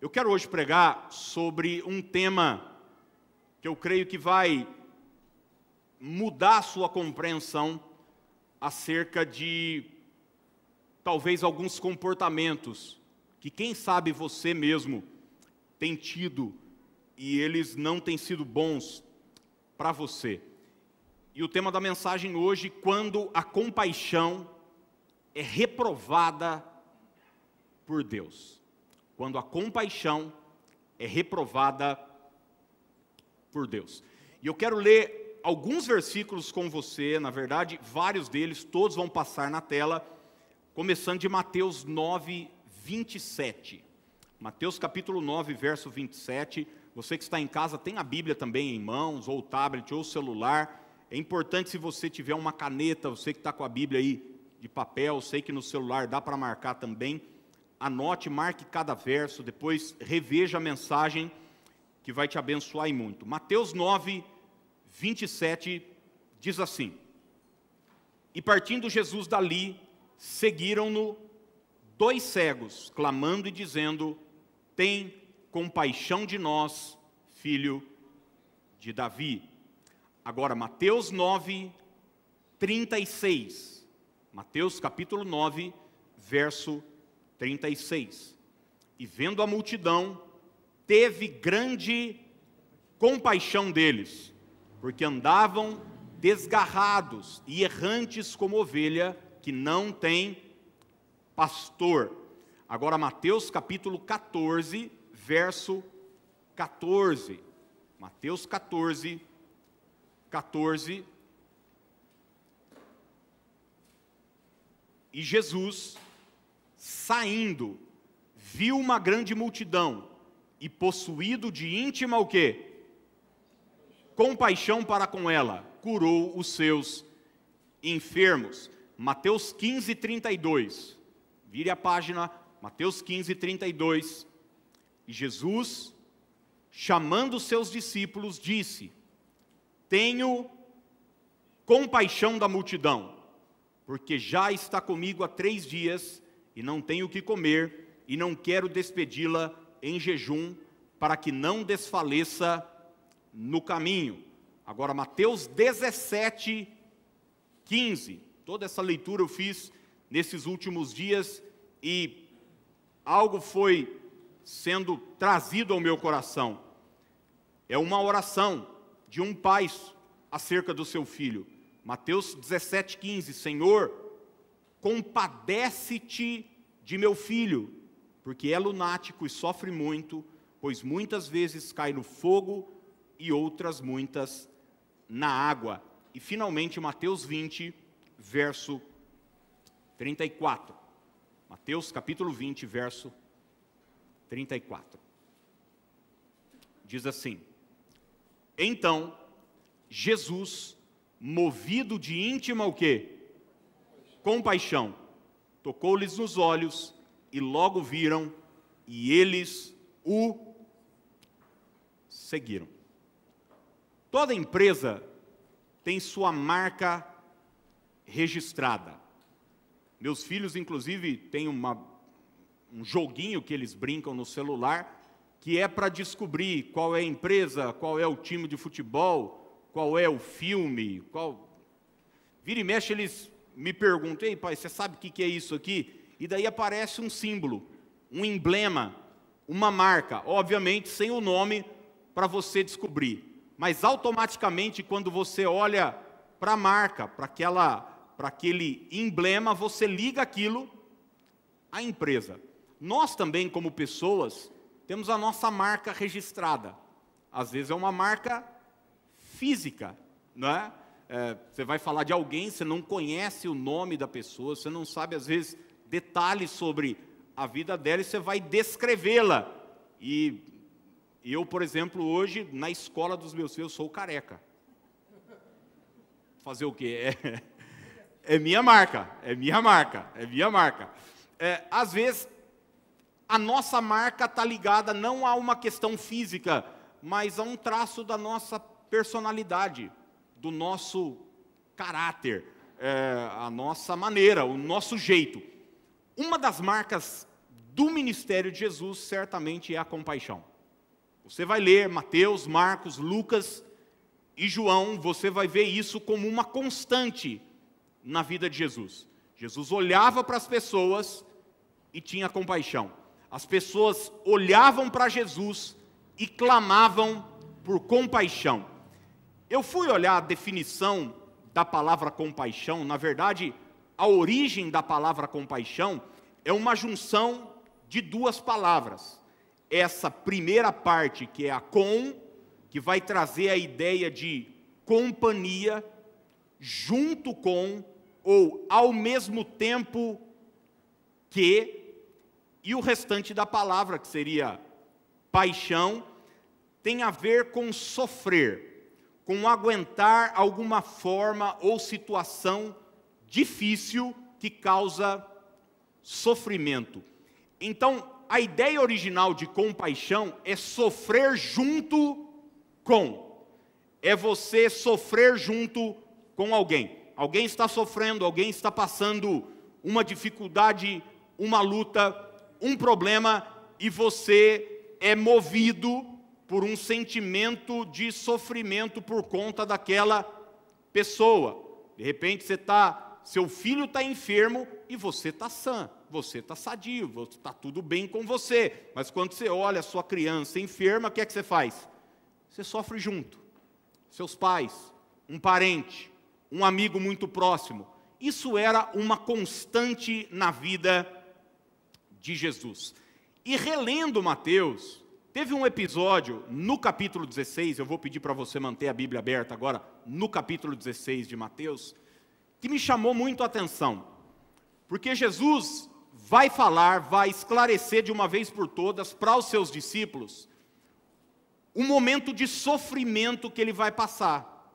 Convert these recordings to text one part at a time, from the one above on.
Eu quero hoje pregar sobre um tema que eu creio que vai mudar sua compreensão acerca de talvez alguns comportamentos que quem sabe você mesmo tem tido e eles não têm sido bons para você. E o tema da mensagem hoje, quando a compaixão é reprovada por Deus quando a compaixão é reprovada por Deus. E eu quero ler alguns versículos com você, na verdade, vários deles, todos vão passar na tela, começando de Mateus 9, 27. Mateus capítulo 9, verso 27. Você que está em casa, tem a Bíblia também em mãos, ou tablet, ou celular. É importante se você tiver uma caneta, você que está com a Bíblia aí de papel, sei que no celular dá para marcar também anote, marque cada verso, depois reveja a mensagem que vai te abençoar e muito. Mateus 9, 27 diz assim: E partindo Jesus dali, seguiram-no dois cegos, clamando e dizendo: Tem compaixão de nós, filho de Davi. Agora, Mateus 9, 36. Mateus capítulo 9, verso 36. E vendo a multidão, teve grande compaixão deles, porque andavam desgarrados e errantes como ovelha que não tem pastor. Agora, Mateus capítulo 14, verso 14. Mateus 14, 14. E Jesus saindo, viu uma grande multidão e possuído de íntima o quê? Compaixão para com ela, curou os seus enfermos. Mateus 15, 32. Vire a página, Mateus 15, 32. E Jesus, chamando os seus discípulos, disse: Tenho compaixão da multidão, porque já está comigo há três dias e não tenho o que comer, e não quero despedi-la em jejum, para que não desfaleça no caminho. Agora, Mateus 17, 15. Toda essa leitura eu fiz nesses últimos dias e algo foi sendo trazido ao meu coração. É uma oração de um pai acerca do seu filho. Mateus 17, 15. Senhor, Compadece-te de meu filho, porque é lunático e sofre muito, pois muitas vezes cai no fogo e outras muitas na água. E finalmente, Mateus 20, verso 34. Mateus capítulo 20, verso 34. Diz assim: Então, Jesus, movido de íntima o quê? Compaixão, tocou-lhes nos olhos e logo viram e eles o seguiram. Toda empresa tem sua marca registrada. Meus filhos, inclusive, têm uma, um joguinho que eles brincam no celular, que é para descobrir qual é a empresa, qual é o time de futebol, qual é o filme, qual. Vira e mexe, eles me pergunto, ei pai, você sabe o que é isso aqui? E daí aparece um símbolo, um emblema, uma marca, obviamente sem o nome para você descobrir. Mas automaticamente, quando você olha para a marca, para aquela, para aquele emblema, você liga aquilo à empresa. Nós também, como pessoas, temos a nossa marca registrada. Às vezes é uma marca física, não é? É, você vai falar de alguém, você não conhece o nome da pessoa, você não sabe, às vezes, detalhes sobre a vida dela e você vai descrevê-la. E eu, por exemplo, hoje, na escola dos meus filhos, sou careca. Fazer o quê? É, é minha marca, é minha marca, é minha marca. É, às vezes, a nossa marca está ligada não a uma questão física, mas a um traço da nossa personalidade do nosso caráter, é, a nossa maneira, o nosso jeito. Uma das marcas do ministério de Jesus certamente é a compaixão. Você vai ler Mateus, Marcos, Lucas e João, você vai ver isso como uma constante na vida de Jesus. Jesus olhava para as pessoas e tinha compaixão. As pessoas olhavam para Jesus e clamavam por compaixão. Eu fui olhar a definição da palavra compaixão, na verdade, a origem da palavra compaixão é uma junção de duas palavras. Essa primeira parte, que é a com, que vai trazer a ideia de companhia, junto com, ou ao mesmo tempo que, e o restante da palavra, que seria paixão, tem a ver com sofrer, com aguentar alguma forma ou situação difícil que causa sofrimento. Então, a ideia original de compaixão é sofrer junto com. É você sofrer junto com alguém. Alguém está sofrendo, alguém está passando uma dificuldade, uma luta, um problema, e você é movido por um sentimento de sofrimento por conta daquela pessoa. De repente você está, seu filho está enfermo e você está sã você está sadio, está tudo bem com você. Mas quando você olha a sua criança enferma, o que é que você faz? Você sofre junto. Seus pais, um parente, um amigo muito próximo. Isso era uma constante na vida de Jesus. E relendo Mateus, teve um episódio no capítulo 16, eu vou pedir para você manter a Bíblia aberta agora, no capítulo 16 de Mateus, que me chamou muito a atenção. Porque Jesus vai falar, vai esclarecer de uma vez por todas para os seus discípulos o momento de sofrimento que ele vai passar,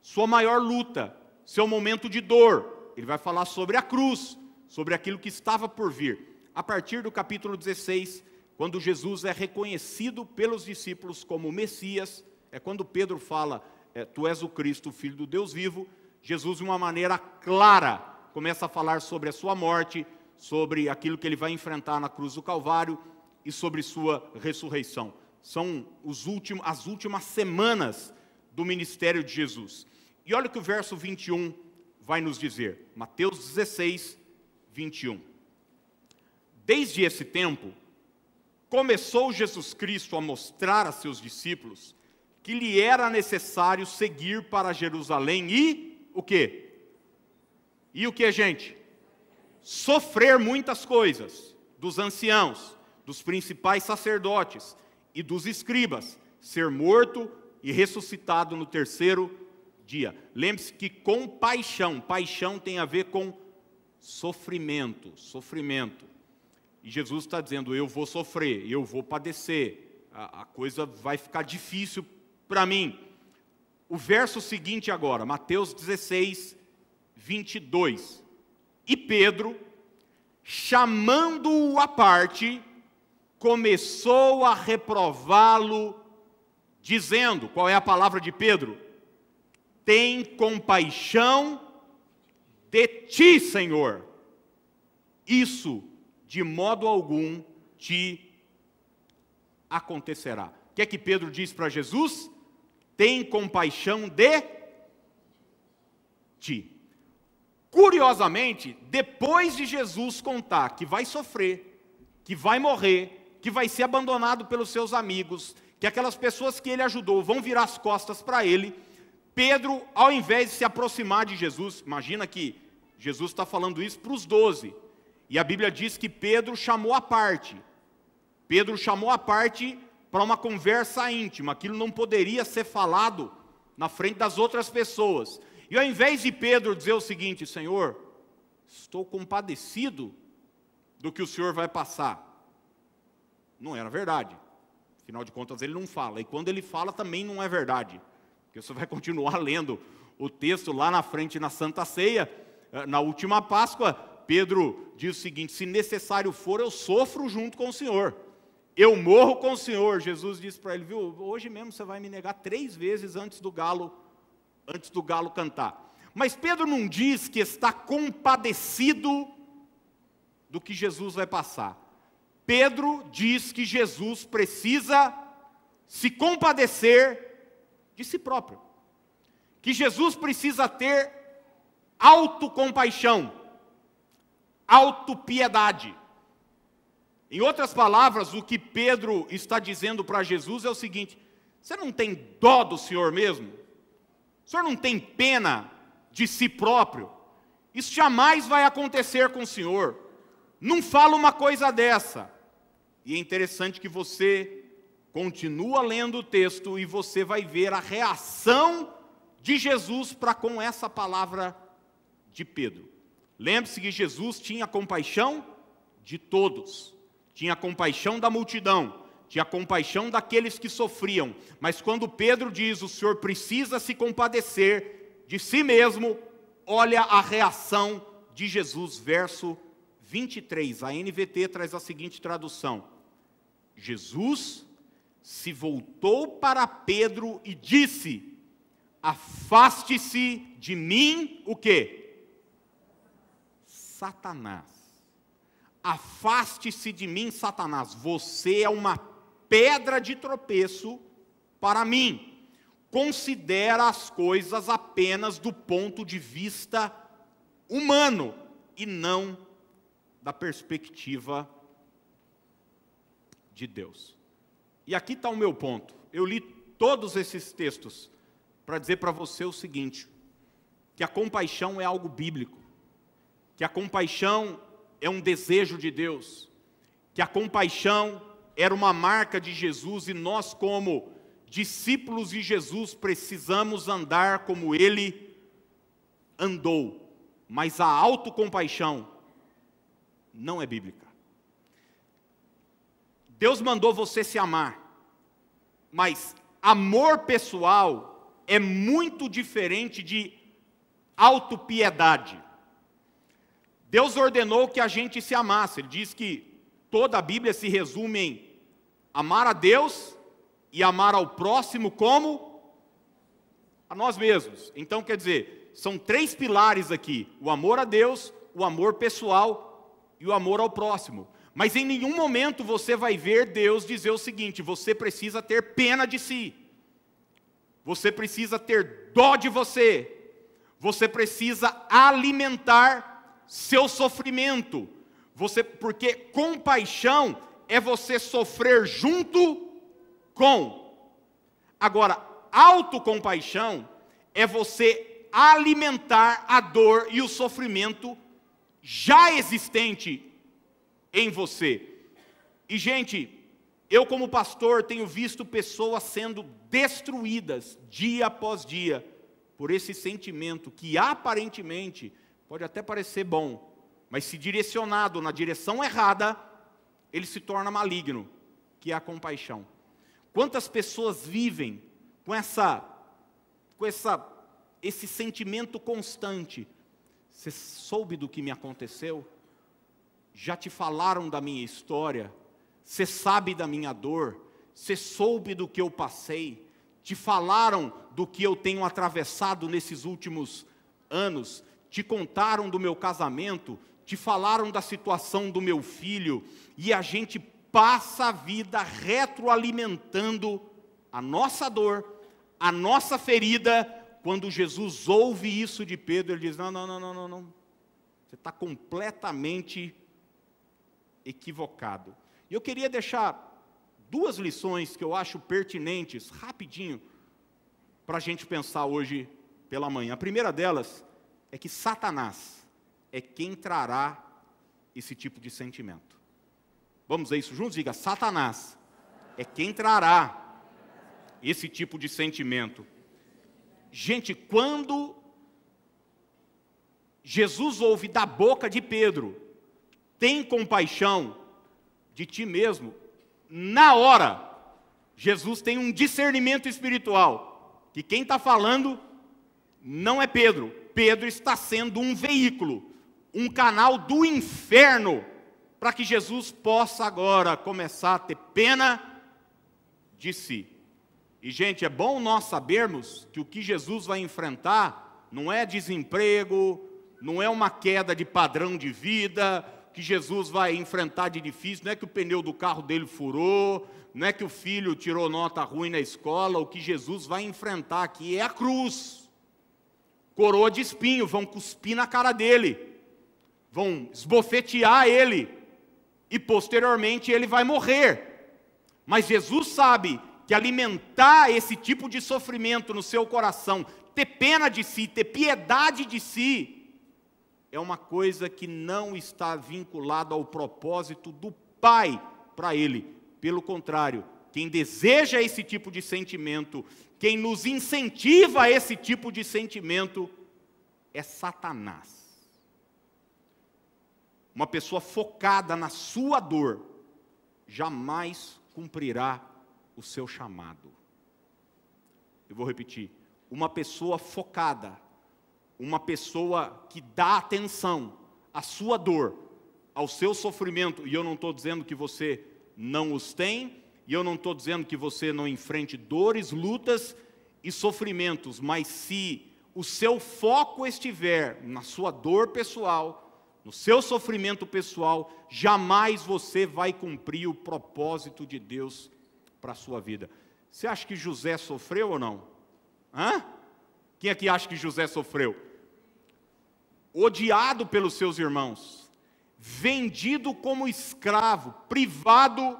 sua maior luta, seu momento de dor. Ele vai falar sobre a cruz, sobre aquilo que estava por vir. A partir do capítulo 16, quando Jesus é reconhecido pelos discípulos como Messias, é quando Pedro fala: é, Tu és o Cristo, o Filho do Deus vivo. Jesus, de uma maneira clara, começa a falar sobre a sua morte, sobre aquilo que ele vai enfrentar na cruz do Calvário e sobre sua ressurreição. São últimos, as últimas semanas do ministério de Jesus. E olha o que o verso 21 vai nos dizer. Mateus 16, 21. Desde esse tempo, começou Jesus Cristo a mostrar a seus discípulos que lhe era necessário seguir para Jerusalém e o quê? E o que, gente? sofrer muitas coisas dos anciãos, dos principais sacerdotes e dos escribas, ser morto e ressuscitado no terceiro dia. Lembre-se que compaixão, paixão tem a ver com sofrimento, sofrimento. E Jesus está dizendo: eu vou sofrer, eu vou padecer, a, a coisa vai ficar difícil para mim. O verso seguinte agora, Mateus 16, 22. E Pedro, chamando-o à parte, começou a reprová-lo, dizendo: qual é a palavra de Pedro? Tem compaixão de ti, Senhor. Isso de modo algum te acontecerá. O que é que Pedro diz para Jesus? Tem compaixão de ti. Curiosamente, depois de Jesus contar que vai sofrer, que vai morrer, que vai ser abandonado pelos seus amigos, que aquelas pessoas que ele ajudou vão virar as costas para ele, Pedro, ao invés de se aproximar de Jesus, imagina que Jesus está falando isso para os doze, e a Bíblia diz que Pedro chamou a parte. Pedro chamou a parte para uma conversa íntima, aquilo não poderia ser falado na frente das outras pessoas. E ao invés de Pedro dizer o seguinte: Senhor, estou compadecido do que o Senhor vai passar, não era verdade. Afinal de contas, ele não fala. E quando ele fala, também não é verdade. Porque você vai continuar lendo o texto lá na frente na Santa Ceia, eh, na última Páscoa. Pedro diz o seguinte: se necessário for, eu sofro junto com o Senhor. Eu morro com o Senhor. Jesus disse para ele: viu, hoje mesmo você vai me negar três vezes antes do galo antes do galo cantar. Mas Pedro não diz que está compadecido do que Jesus vai passar. Pedro diz que Jesus precisa se compadecer de si próprio. Que Jesus precisa ter autocompaixão, autopiedade. Em outras palavras, o que Pedro está dizendo para Jesus é o seguinte: você não tem dó do Senhor mesmo? O Senhor não tem pena de si próprio? Isso jamais vai acontecer com o Senhor. Não fala uma coisa dessa. E é interessante que você continua lendo o texto e você vai ver a reação de Jesus para com essa palavra de Pedro. Lembre-se que Jesus tinha compaixão de todos, tinha compaixão da multidão, tinha compaixão daqueles que sofriam, mas quando Pedro diz o Senhor precisa se compadecer de si mesmo, olha a reação de Jesus, verso 23. A NVT traz a seguinte tradução: Jesus se voltou para Pedro e disse: Afaste-se de mim, o que? Satanás. Afaste-se de mim, Satanás. Você é uma pedra de tropeço para mim. Considera as coisas apenas do ponto de vista humano e não da perspectiva de Deus. E aqui está o meu ponto. Eu li todos esses textos para dizer para você o seguinte: que a compaixão é algo bíblico, que a compaixão é um desejo de Deus, que a compaixão era uma marca de Jesus e nós, como discípulos de Jesus, precisamos andar como ele andou. Mas a autocompaixão não é bíblica. Deus mandou você se amar, mas amor pessoal é muito diferente de autopiedade. Deus ordenou que a gente se amasse, Ele diz que toda a Bíblia se resume em amar a Deus e amar ao próximo como a nós mesmos. Então, quer dizer, são três pilares aqui: o amor a Deus, o amor pessoal e o amor ao próximo. Mas em nenhum momento você vai ver Deus dizer o seguinte: você precisa ter pena de si, você precisa ter dó de você, você precisa alimentar seu sofrimento, você, porque compaixão é você sofrer junto com. Agora, autocompaixão é você alimentar a dor e o sofrimento já existente em você. E, gente, eu, como pastor, tenho visto pessoas sendo destruídas dia após dia por esse sentimento que aparentemente pode até parecer bom, mas se direcionado na direção errada, ele se torna maligno, que é a compaixão. Quantas pessoas vivem com essa com essa esse sentimento constante? Você soube do que me aconteceu? Já te falaram da minha história? Você sabe da minha dor? Você soube do que eu passei? Te falaram do que eu tenho atravessado nesses últimos anos? Te contaram do meu casamento? te falaram da situação do meu filho, e a gente passa a vida retroalimentando a nossa dor, a nossa ferida. Quando Jesus ouve isso de Pedro, ele diz: Não, não, não, não, não, não. Você está completamente equivocado. E eu queria deixar duas lições que eu acho pertinentes, rapidinho, para a gente pensar hoje pela manhã. A primeira delas é que Satanás, é quem trará esse tipo de sentimento. Vamos ver isso juntos? Diga: Satanás é quem trará esse tipo de sentimento. Gente, quando Jesus ouve da boca de Pedro, tem compaixão de ti mesmo, na hora, Jesus tem um discernimento espiritual, que quem está falando não é Pedro, Pedro está sendo um veículo um canal do inferno para que Jesus possa agora começar a ter pena de si. E, gente, é bom nós sabermos que o que Jesus vai enfrentar não é desemprego, não é uma queda de padrão de vida, que Jesus vai enfrentar de difícil, não é que o pneu do carro dele furou, não é que o filho tirou nota ruim na escola, o que Jesus vai enfrentar aqui é a cruz. Coroa de espinho, vão cuspir na cara dele, vão esbofetear ele, e posteriormente ele vai morrer. Mas Jesus sabe que alimentar esse tipo de sofrimento no seu coração, ter pena de si, ter piedade de si, é uma coisa que não está vinculada ao propósito do Pai para ele. Pelo contrário, quem deseja esse tipo de sentimento, quem nos incentiva a esse tipo de sentimento, é Satanás. Uma pessoa focada na sua dor, jamais cumprirá o seu chamado. Eu vou repetir: uma pessoa focada uma pessoa que dá atenção à sua dor, ao seu sofrimento, e eu não estou dizendo que você não os tem, e eu não estou dizendo que você não enfrente dores, lutas e sofrimentos, mas se o seu foco estiver na sua dor pessoal, no seu sofrimento pessoal, jamais você vai cumprir o propósito de Deus para a sua vida. Você acha que José sofreu ou não? Hã? Quem aqui acha que José sofreu? odiado pelos seus irmãos, vendido como escravo, privado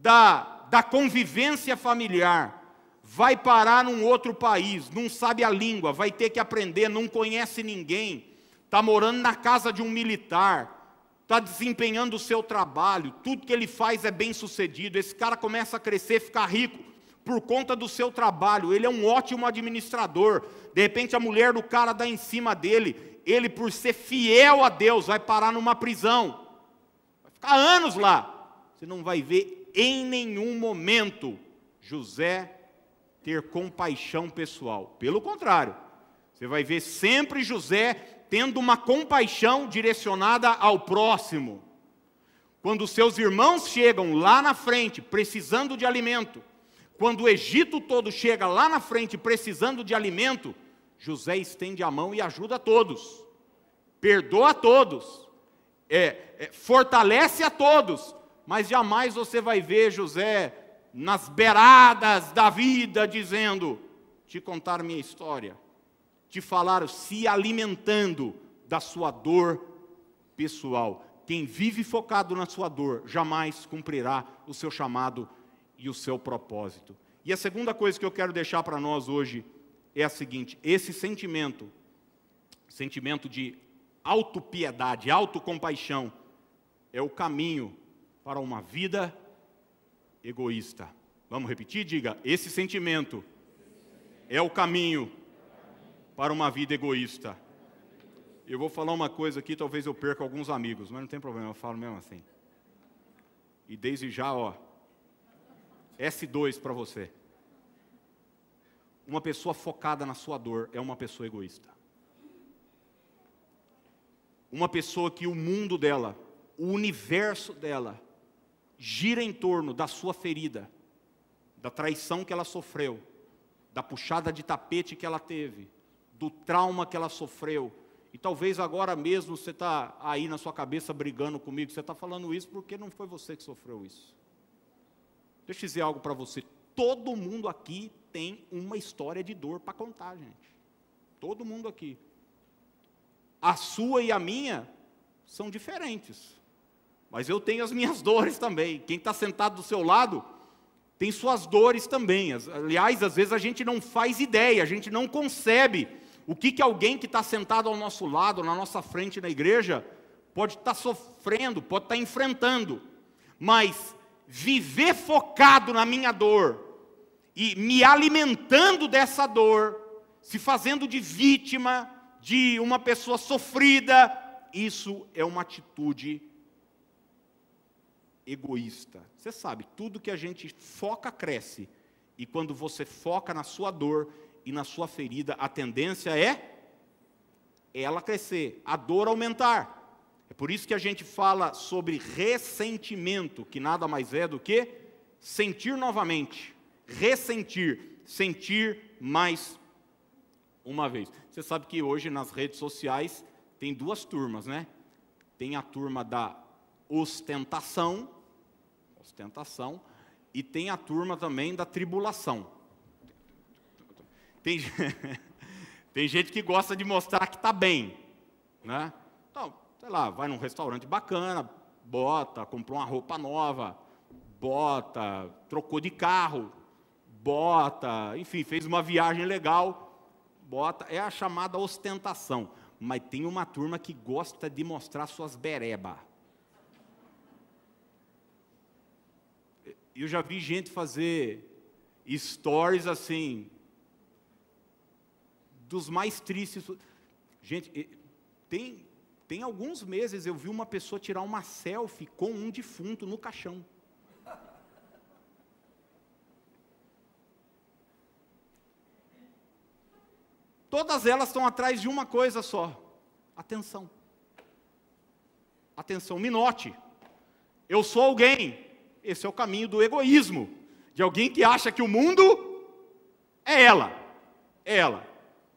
da, da convivência familiar, vai parar num outro país, não sabe a língua, vai ter que aprender, não conhece ninguém, está morando na casa de um militar, está desempenhando o seu trabalho, tudo que ele faz é bem sucedido, esse cara começa a crescer, ficar rico por conta do seu trabalho, ele é um ótimo administrador, de repente a mulher do cara dá em cima dele, ele, por ser fiel a Deus, vai parar numa prisão, vai ficar anos lá. Você não vai ver em nenhum momento José ter compaixão pessoal. Pelo contrário, você vai ver sempre José tendo uma compaixão direcionada ao próximo. Quando seus irmãos chegam lá na frente precisando de alimento, quando o Egito todo chega lá na frente precisando de alimento, José estende a mão e ajuda a todos, perdoa a todos, é, é, fortalece a todos, mas jamais você vai ver José nas beiradas da vida dizendo: te contar minha história, te falar, se alimentando da sua dor pessoal. Quem vive focado na sua dor jamais cumprirá o seu chamado e o seu propósito. E a segunda coisa que eu quero deixar para nós hoje é a seguinte: esse sentimento, sentimento de autopiedade, autocompaixão, é o caminho para uma vida egoísta. Vamos repetir? Diga: esse sentimento é o caminho para uma vida egoísta. Eu vou falar uma coisa aqui, talvez eu perca alguns amigos, mas não tem problema, eu falo mesmo assim. E desde já, ó, S2 para você. Uma pessoa focada na sua dor é uma pessoa egoísta. Uma pessoa que o mundo dela, o universo dela, gira em torno da sua ferida, da traição que ela sofreu, da puxada de tapete que ela teve, do trauma que ela sofreu. E talvez agora mesmo você está aí na sua cabeça brigando comigo, você está falando isso porque não foi você que sofreu isso. Deixa eu dizer algo para você. Todo mundo aqui tem uma história de dor para contar, gente. Todo mundo aqui. A sua e a minha são diferentes. Mas eu tenho as minhas dores também. Quem está sentado do seu lado tem suas dores também. Aliás, às vezes a gente não faz ideia, a gente não concebe o que, que alguém que está sentado ao nosso lado, na nossa frente na igreja, pode estar tá sofrendo, pode estar tá enfrentando. Mas viver focado na minha dor, e me alimentando dessa dor, se fazendo de vítima de uma pessoa sofrida, isso é uma atitude egoísta. Você sabe, tudo que a gente foca cresce. E quando você foca na sua dor e na sua ferida, a tendência é ela crescer, a dor aumentar. É por isso que a gente fala sobre ressentimento, que nada mais é do que sentir novamente ressentir, sentir mais uma vez. Você sabe que hoje nas redes sociais tem duas turmas, né? tem a turma da ostentação, ostentação, e tem a turma também da tribulação. Tem, tem gente que gosta de mostrar que está bem, né? Então, sei lá, vai num restaurante bacana, bota, comprou uma roupa nova, bota, trocou de carro, bota, enfim, fez uma viagem legal, bota, é a chamada ostentação. Mas tem uma turma que gosta de mostrar suas bereba. Eu já vi gente fazer stories assim, dos mais tristes. Gente, tem, tem alguns meses eu vi uma pessoa tirar uma selfie com um defunto no caixão. Todas elas estão atrás de uma coisa só: atenção. Atenção, me note. Eu sou alguém. Esse é o caminho do egoísmo, de alguém que acha que o mundo é ela, é ela,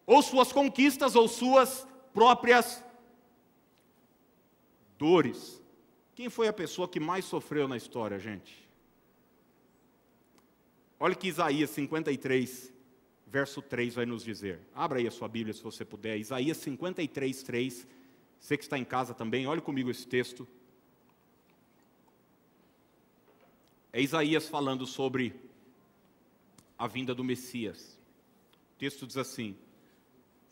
ou suas conquistas ou suas próprias dores. Quem foi a pessoa que mais sofreu na história, gente? Olha que Isaías 53, verso 3 vai nos dizer. Abra aí a sua Bíblia se você puder. Isaías 53, 3. Você que está em casa também, olhe comigo esse texto. É Isaías falando sobre a vinda do Messias. O texto diz assim: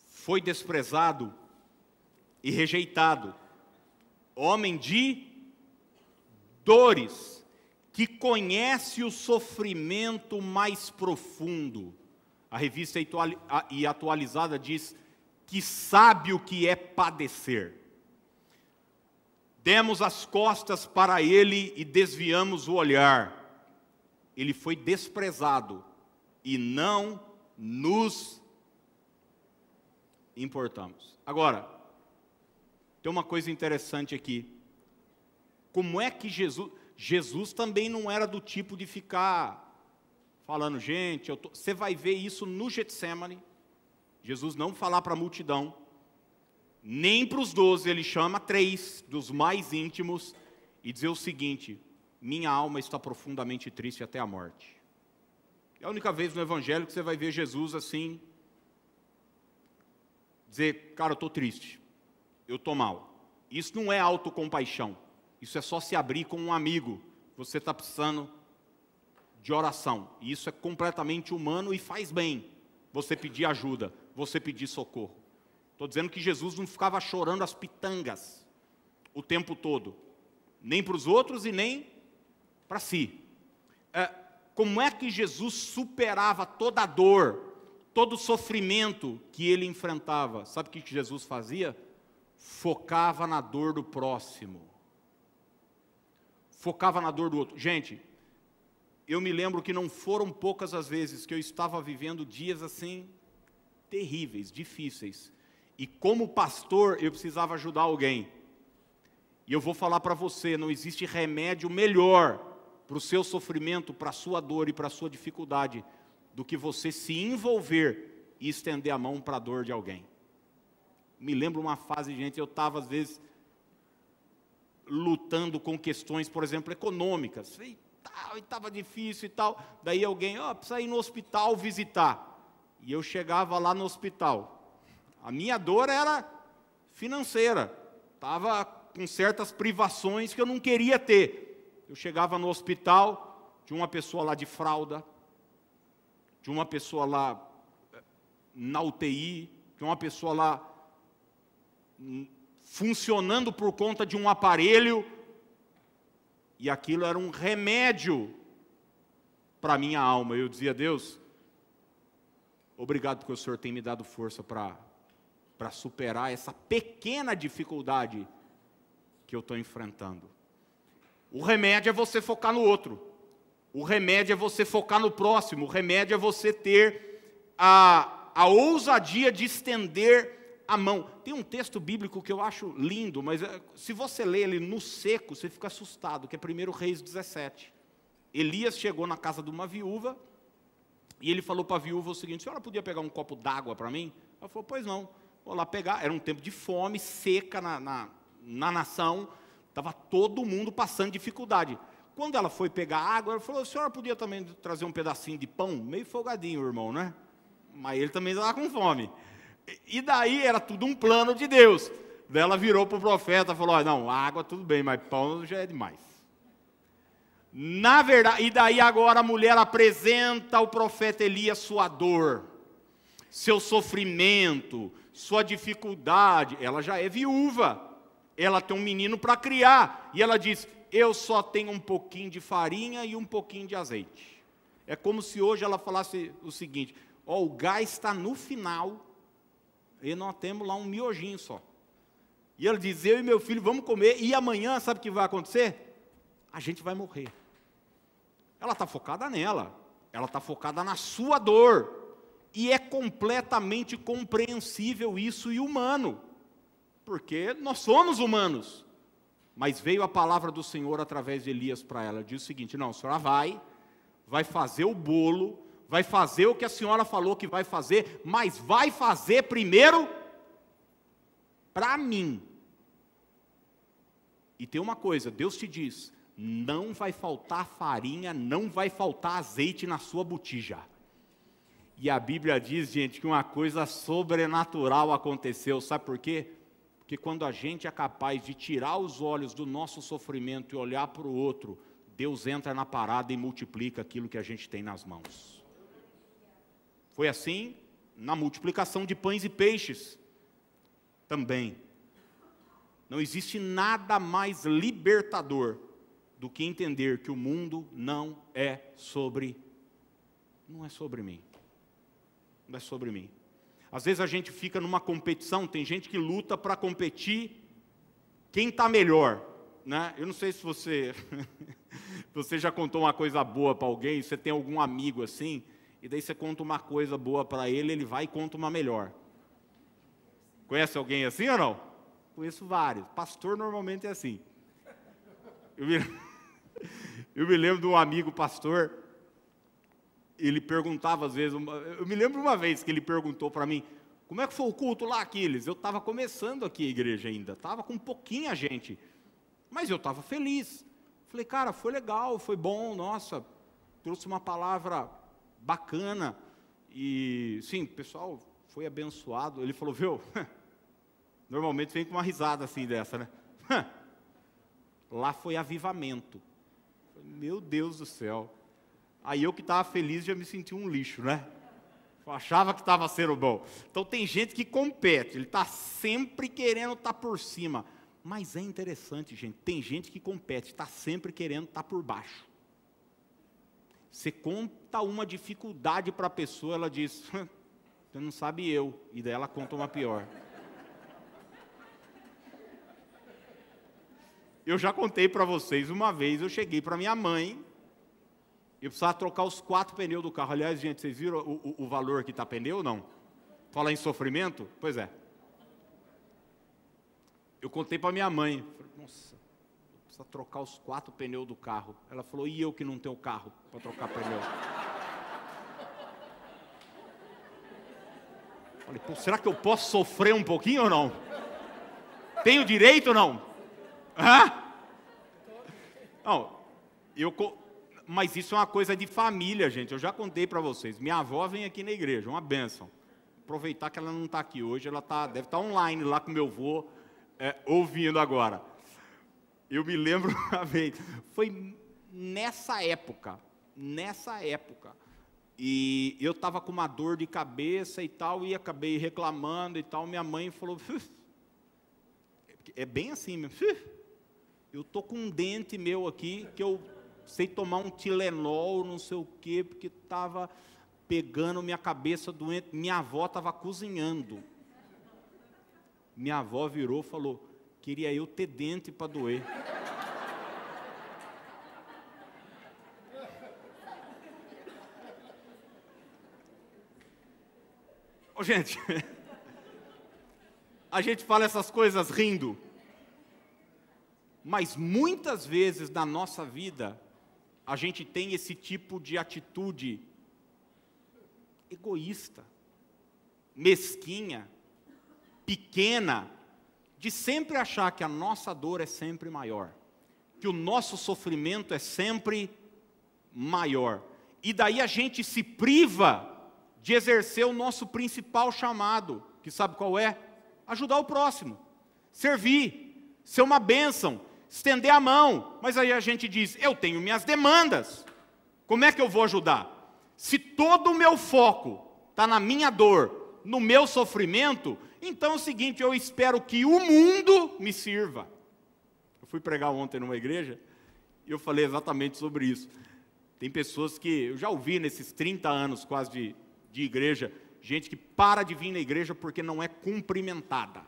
Foi desprezado e rejeitado, homem de dores, que conhece o sofrimento mais profundo a revista e atualizada diz que sabe o que é padecer. Demos as costas para ele e desviamos o olhar. Ele foi desprezado e não nos importamos. Agora, tem uma coisa interessante aqui. Como é que Jesus. Jesus também não era do tipo de ficar falando, gente, você vai ver isso no Getsemane. Jesus não falar para a multidão, nem para os doze, ele chama três dos mais íntimos e dizer o seguinte: minha alma está profundamente triste até a morte. É a única vez no Evangelho que você vai ver Jesus assim, dizer, cara, eu estou triste, eu estou mal. Isso não é autocompaixão, isso é só se abrir com um amigo. Você está precisando de oração. E isso é completamente humano e faz bem. Você pedir ajuda, você pedir socorro. Estou dizendo que Jesus não ficava chorando as pitangas o tempo todo, nem para os outros e nem para si. É, como é que Jesus superava toda a dor, todo o sofrimento que ele enfrentava? Sabe o que Jesus fazia? Focava na dor do próximo. Focava na dor do outro. Gente, eu me lembro que não foram poucas as vezes que eu estava vivendo dias assim terríveis, difíceis. E como pastor, eu precisava ajudar alguém. E eu vou falar para você, não existe remédio melhor para o seu sofrimento, para a sua dor e para a sua dificuldade do que você se envolver e estender a mão para a dor de alguém. Me lembro uma fase, gente, eu estava às vezes lutando com questões, por exemplo, econômicas tal, e estava difícil e tal. Daí alguém, ó, oh, precisa ir no hospital visitar. E eu chegava lá no hospital. A minha dor era financeira. Estava com certas privações que eu não queria ter. Eu chegava no hospital, de uma pessoa lá de fralda, de uma pessoa lá eh, na UTI, de uma pessoa lá hum, funcionando por conta de um aparelho e aquilo era um remédio para a minha alma. Eu dizia, Deus, obrigado porque o Senhor tem me dado força para superar essa pequena dificuldade que eu estou enfrentando. O remédio é você focar no outro. O remédio é você focar no próximo. O remédio é você ter a, a ousadia de estender a mão. Tem um texto bíblico que eu acho lindo, mas eh, se você ler ele no seco, você fica assustado, que é 1 Reis 17. Elias chegou na casa de uma viúva e ele falou para a viúva o seguinte: a senhora podia pegar um copo d'água para mim? Ela falou: pois não. Vou lá pegar. Era um tempo de fome, seca na, na, na nação, estava todo mundo passando dificuldade. Quando ela foi pegar água, ela falou: a senhora podia também trazer um pedacinho de pão? Meio folgadinho, irmão, né? Mas ele também estava com fome. E daí era tudo um plano de Deus. Daí ela virou para o profeta e falou: não, água tudo bem, mas pão já é demais. Na verdade, e daí agora a mulher apresenta ao profeta Elias sua dor, seu sofrimento, sua dificuldade. Ela já é viúva, ela tem um menino para criar, e ela diz: Eu só tenho um pouquinho de farinha e um pouquinho de azeite. É como se hoje ela falasse o seguinte: Ó, o gás está no final, e nós temos lá um miojinho só. E ela diz: Eu e meu filho vamos comer, e amanhã, sabe o que vai acontecer? A gente vai morrer. Ela está focada nela, ela está focada na sua dor. E é completamente compreensível isso e humano, porque nós somos humanos. Mas veio a palavra do Senhor através de Elias para ela. Diz o seguinte: não, a senhora vai, vai fazer o bolo, vai fazer o que a senhora falou que vai fazer, mas vai fazer primeiro para mim. E tem uma coisa: Deus te diz, não vai faltar farinha, não vai faltar azeite na sua botija. E a Bíblia diz, gente, que uma coisa sobrenatural aconteceu, sabe por quê? Porque quando a gente é capaz de tirar os olhos do nosso sofrimento e olhar para o outro, Deus entra na parada e multiplica aquilo que a gente tem nas mãos. Foi assim na multiplicação de pães e peixes também. Não existe nada mais libertador do que entender que o mundo não é sobre não é sobre mim. Não é sobre mim. Às vezes a gente fica numa competição, tem gente que luta para competir quem está melhor. Né? Eu não sei se você, você já contou uma coisa boa para alguém, você tem algum amigo assim, e daí você conta uma coisa boa para ele, ele vai e conta uma melhor. Conhece alguém assim ou não? Conheço vários. Pastor normalmente é assim. Eu me... Eu me lembro de um amigo pastor, ele perguntava às vezes, eu me lembro uma vez que ele perguntou para mim, como é que foi o culto lá, Aquiles? Eu estava começando aqui a igreja ainda, estava com pouquinha gente, mas eu estava feliz. Falei, cara, foi legal, foi bom, nossa, trouxe uma palavra bacana, e sim, o pessoal foi abençoado. Ele falou, viu, normalmente vem com uma risada assim dessa, né? Lá foi avivamento. Meu Deus do céu. Aí eu que estava feliz já me senti um lixo, né? Eu achava que estava sendo bom. Então tem gente que compete, ele está sempre querendo estar tá por cima. Mas é interessante, gente. Tem gente que compete, está sempre querendo estar tá por baixo. Você conta uma dificuldade para a pessoa, ela diz: Você não sabe eu. E daí ela conta uma pior. Eu já contei para vocês uma vez, eu cheguei para minha mãe, eu precisava trocar os quatro pneus do carro. Aliás, gente, vocês viram o, o, o valor que está pneu ou não? Fala em sofrimento? Pois é. Eu contei para minha mãe. Falei, nossa, precisa trocar os quatro pneus do carro. Ela falou, e eu que não tenho carro para trocar pneu? Falei, será que eu posso sofrer um pouquinho ou não? Tenho direito ou não? Hã? Não, eu, mas isso é uma coisa de família, gente. Eu já contei para vocês. Minha avó vem aqui na igreja, uma benção. Aproveitar que ela não está aqui hoje, ela tá, deve estar tá online lá com meu avô, é, ouvindo agora. Eu me lembro uma vez, foi nessa época, nessa época, e eu estava com uma dor de cabeça e tal, e acabei reclamando e tal. Minha mãe falou: é bem assim mesmo. Eu tô com um dente meu aqui que eu sei tomar um Tilenol, não sei o quê, porque estava pegando minha cabeça doente. Minha avó estava cozinhando. Minha avó virou e falou: queria eu ter dente para doer. Ô, gente, a gente fala essas coisas rindo. Mas muitas vezes na nossa vida, a gente tem esse tipo de atitude egoísta, mesquinha, pequena, de sempre achar que a nossa dor é sempre maior, que o nosso sofrimento é sempre maior. E daí a gente se priva de exercer o nosso principal chamado, que sabe qual é? Ajudar o próximo, servir, ser uma bênção, estender a mão. Mas aí a gente diz: eu tenho minhas demandas, como é que eu vou ajudar? Se todo o meu foco está na minha dor, no meu sofrimento, então é o seguinte: eu espero que o mundo me sirva. Eu fui pregar ontem numa igreja e eu falei exatamente sobre isso. Tem pessoas que eu já ouvi nesses 30 anos quase de, de igreja, gente que para de vir na igreja porque não é cumprimentada.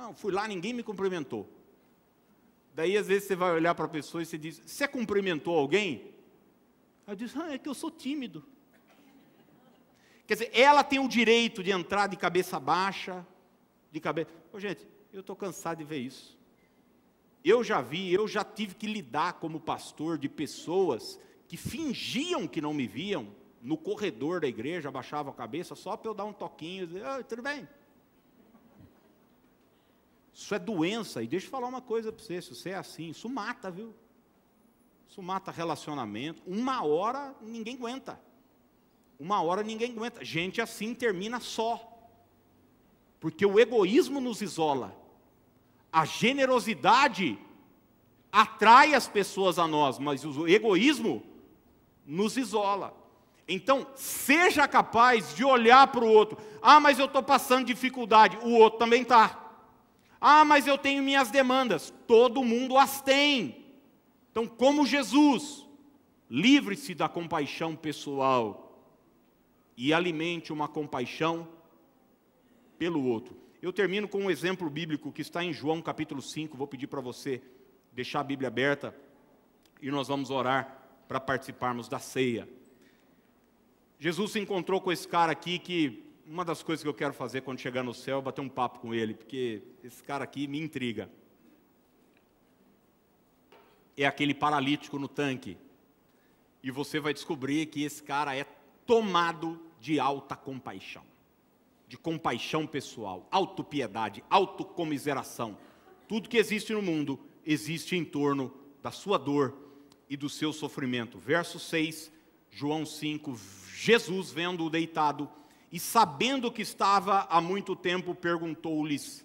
Não, fui lá, ninguém me cumprimentou. Daí às vezes você vai olhar para a pessoa e você diz: Você cumprimentou alguém? Ela diz: Ah, é que eu sou tímido. Quer dizer, ela tem o direito de entrar de cabeça baixa, de cabeça. Ô, gente, eu estou cansado de ver isso. Eu já vi, eu já tive que lidar como pastor de pessoas que fingiam que não me viam no corredor da igreja, abaixavam a cabeça só para eu dar um toquinho e dizer, ah, tudo bem. Isso é doença, e deixa eu falar uma coisa para você, se você é assim, isso mata, viu? Isso mata relacionamento. Uma hora ninguém aguenta. Uma hora ninguém aguenta. Gente assim termina só. Porque o egoísmo nos isola. A generosidade atrai as pessoas a nós, mas o egoísmo nos isola. Então, seja capaz de olhar para o outro. Ah, mas eu estou passando dificuldade. O outro também está. Ah, mas eu tenho minhas demandas. Todo mundo as tem. Então, como Jesus, livre-se da compaixão pessoal e alimente uma compaixão pelo outro. Eu termino com um exemplo bíblico que está em João capítulo 5. Vou pedir para você deixar a Bíblia aberta e nós vamos orar para participarmos da ceia. Jesus se encontrou com esse cara aqui que uma das coisas que eu quero fazer quando chegar no céu é bater um papo com ele, porque esse cara aqui me intriga. É aquele paralítico no tanque. E você vai descobrir que esse cara é tomado de alta compaixão, de compaixão pessoal, autopiedade, autocomiseração. Tudo que existe no mundo existe em torno da sua dor e do seu sofrimento. Verso 6, João 5, Jesus vendo-o deitado e sabendo que estava há muito tempo, perguntou-lhes: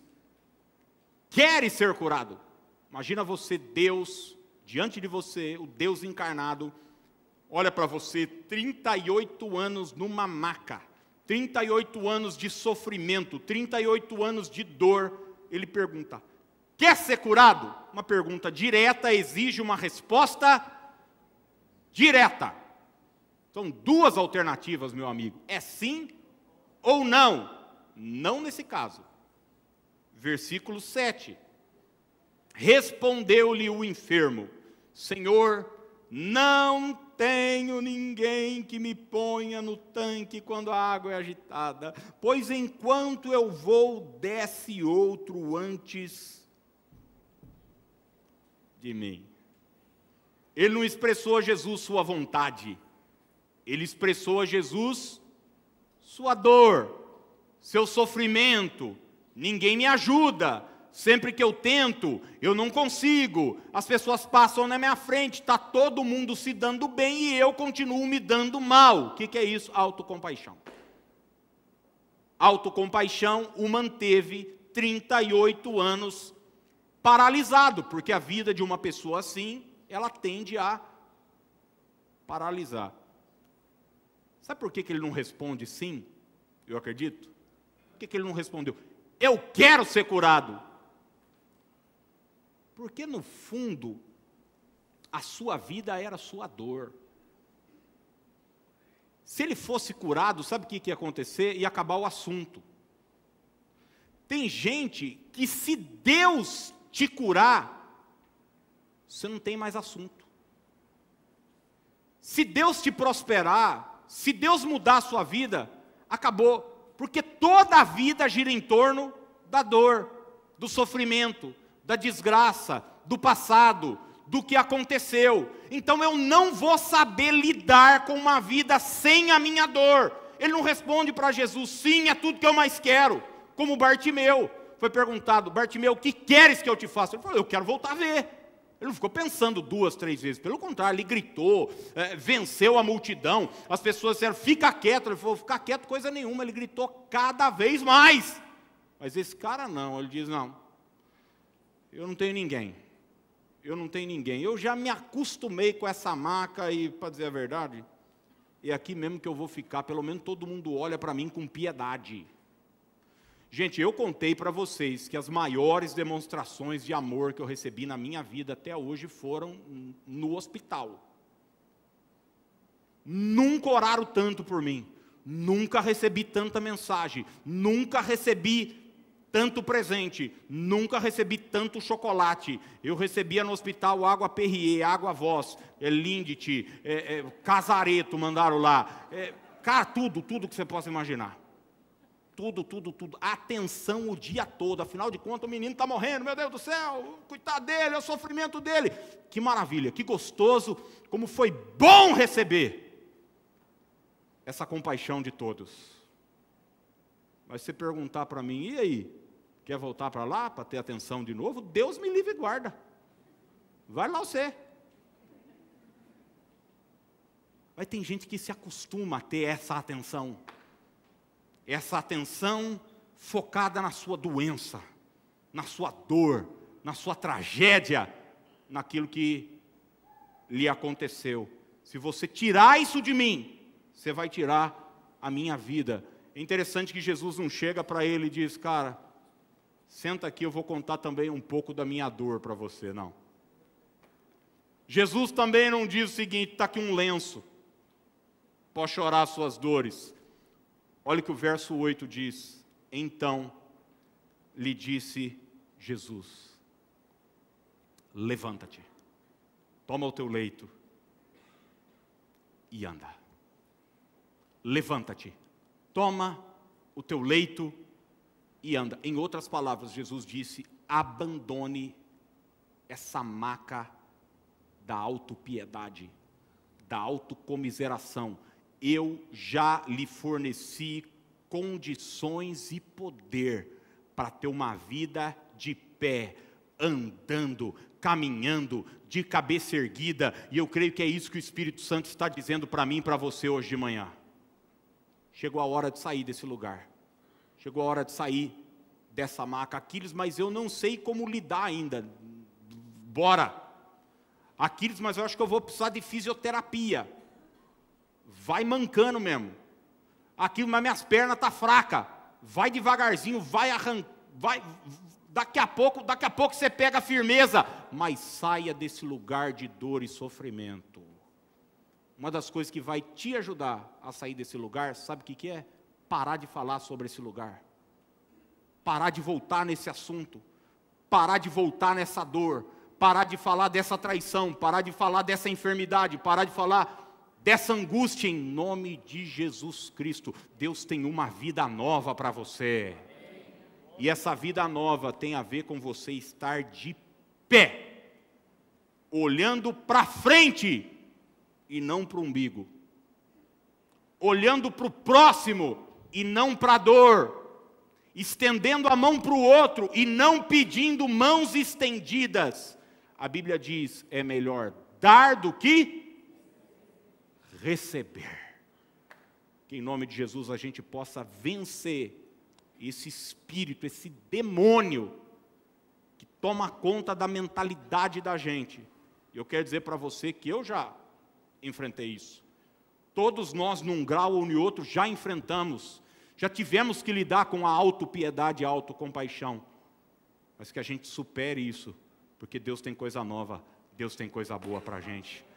Queres ser curado? Imagina você, Deus, diante de você, o Deus encarnado, olha para você, 38 anos numa maca, 38 anos de sofrimento, 38 anos de dor, ele pergunta: Quer ser curado? Uma pergunta direta exige uma resposta direta. São duas alternativas, meu amigo: é sim ou não? Não nesse caso. Versículo 7. Respondeu-lhe o enfermo: Senhor, não tenho ninguém que me ponha no tanque quando a água é agitada, pois enquanto eu vou, desce outro antes de mim. Ele não expressou a Jesus sua vontade, ele expressou a Jesus sua dor, seu sofrimento. Ninguém me ajuda, Sempre que eu tento, eu não consigo. As pessoas passam na minha frente, está todo mundo se dando bem e eu continuo me dando mal. O que, que é isso? Autocompaixão. Autocompaixão o manteve 38 anos paralisado, porque a vida de uma pessoa assim, ela tende a paralisar. Sabe por que, que ele não responde sim? Eu acredito. Por que, que ele não respondeu? Eu quero ser curado. Porque no fundo, a sua vida era a sua dor. Se ele fosse curado, sabe o que ia acontecer? Ia acabar o assunto. Tem gente que, se Deus te curar, você não tem mais assunto. Se Deus te prosperar, se Deus mudar a sua vida, acabou. Porque toda a vida gira em torno da dor, do sofrimento, da desgraça, do passado, do que aconteceu. Então eu não vou saber lidar com uma vida sem a minha dor. Ele não responde para Jesus, sim, é tudo que eu mais quero, como Bartimeu. foi perguntado, Bartimeu, o que queres que eu te faça? Ele falou, eu quero voltar a ver. Ele não ficou pensando duas, três vezes, pelo contrário, ele gritou, é, venceu a multidão, as pessoas disseram, fica quieto, ele falou, fica quieto, coisa nenhuma, ele gritou cada vez mais. Mas esse cara não, ele diz, não, eu não tenho ninguém, eu não tenho ninguém, eu já me acostumei com essa maca e, para dizer a verdade, é aqui mesmo que eu vou ficar, pelo menos todo mundo olha para mim com piedade. Gente, eu contei para vocês que as maiores demonstrações de amor que eu recebi na minha vida até hoje foram no hospital. Nunca oraram tanto por mim, nunca recebi tanta mensagem, nunca recebi tanto presente, nunca recebi tanto chocolate. Eu recebia no hospital água Perrier, água Voz, é, Lindt, é, é, Casareto mandaram lá. É, cara, tudo, tudo que você possa imaginar. Tudo, tudo, tudo. Atenção o dia todo. Afinal de contas, o menino está morrendo, meu Deus do céu, coitado dele, é o sofrimento dele. Que maravilha, que gostoso, como foi bom receber essa compaixão de todos. Mas se perguntar para mim, e aí? Quer voltar para lá para ter atenção de novo? Deus me livre e guarda. Vai lá você. Mas tem gente que se acostuma a ter essa atenção. Essa atenção focada na sua doença, na sua dor, na sua tragédia, naquilo que lhe aconteceu. Se você tirar isso de mim, você vai tirar a minha vida. É interessante que Jesus não chega para ele e diz, cara, senta aqui, eu vou contar também um pouco da minha dor para você, não. Jesus também não diz o seguinte: está aqui um lenço, pode chorar suas dores. Olha o que o verso 8 diz: Então lhe disse Jesus: Levanta-te, toma o teu leito e anda. Levanta-te, toma o teu leito e anda. Em outras palavras, Jesus disse: abandone essa maca da autopiedade, da autocomiseração. Eu já lhe forneci condições e poder para ter uma vida de pé, andando, caminhando, de cabeça erguida, e eu creio que é isso que o Espírito Santo está dizendo para mim e para você hoje de manhã. Chegou a hora de sair desse lugar. Chegou a hora de sair dessa maca, Aquiles, mas eu não sei como lidar ainda. Bora! Aquiles, mas eu acho que eu vou precisar de fisioterapia. Vai mancando mesmo. Aquiles, mas minhas pernas tá fracas. Vai devagarzinho, vai arrancar. Vai, daqui a pouco, daqui a pouco você pega a firmeza, mas saia desse lugar de dor e sofrimento. Uma das coisas que vai te ajudar a sair desse lugar, sabe o que, que é? parar de falar sobre esse lugar, parar de voltar nesse assunto, parar de voltar nessa dor, parar de falar dessa traição, parar de falar dessa enfermidade, parar de falar dessa angústia em nome de Jesus Cristo. Deus tem uma vida nova para você. E essa vida nova tem a ver com você estar de pé, olhando para frente e não para o umbigo, olhando para o próximo e não para a dor, estendendo a mão para o outro e não pedindo mãos estendidas. A Bíblia diz: é melhor dar do que receber. Que em nome de Jesus a gente possa vencer esse espírito, esse demônio que toma conta da mentalidade da gente. Eu quero dizer para você que eu já enfrentei isso. Todos nós, num grau ou em outro, já enfrentamos já tivemos que lidar com a autopiedade e a autocompaixão. Mas que a gente supere isso, porque Deus tem coisa nova, Deus tem coisa boa para a gente.